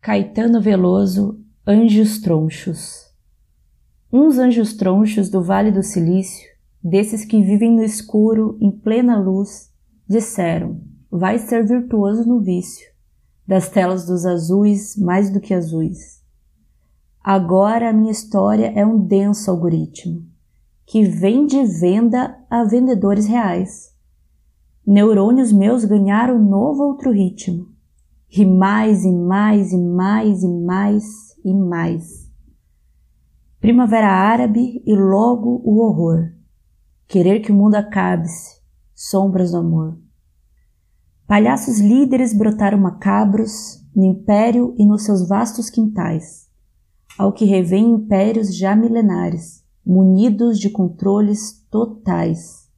Caetano Veloso, Anjos Tronchos. Uns anjos tronchos do Vale do Silício, desses que vivem no escuro, em plena luz, disseram: Vai ser virtuoso no vício, das telas dos azuis mais do que azuis. Agora a minha história é um denso algoritmo, que vem de venda a vendedores reais. Neurônios meus ganharam novo outro ritmo e mais e mais e mais e mais e mais. Primavera árabe e logo o horror. Querer que o mundo acabe-se, sombras do amor. Palhaços líderes brotaram macabros no império e nos seus vastos quintais, ao que revém impérios já milenares, munidos de controles totais.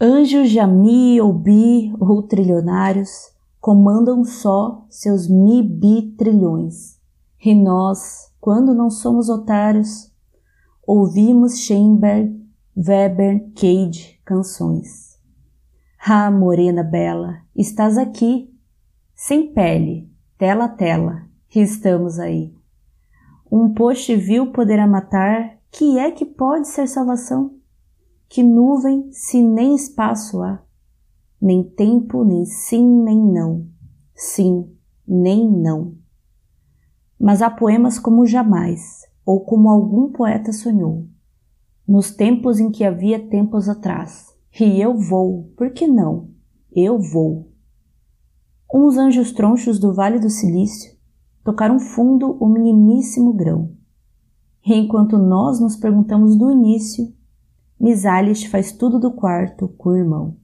Anjos de Ami ou Bi ou trilionários comandam só seus mi-bi-trilhões. E nós, quando não somos otários, ouvimos Schoenberg, Weber, Cage canções. Ah, morena bela, estás aqui, sem pele, tela a tela, e estamos aí. Um poste vil poderá matar, que é que pode ser salvação? Que nuvem, se nem espaço há? Nem tempo, nem sim, nem não, sim, nem não. Mas há poemas como jamais, ou como algum poeta sonhou, nos tempos em que havia tempos atrás. E eu vou, por que não? Eu vou. Uns anjos tronchos do Vale do Silício tocaram fundo o minimíssimo grão. E enquanto nós nos perguntamos do início, Misalis faz tudo do quarto com o irmão.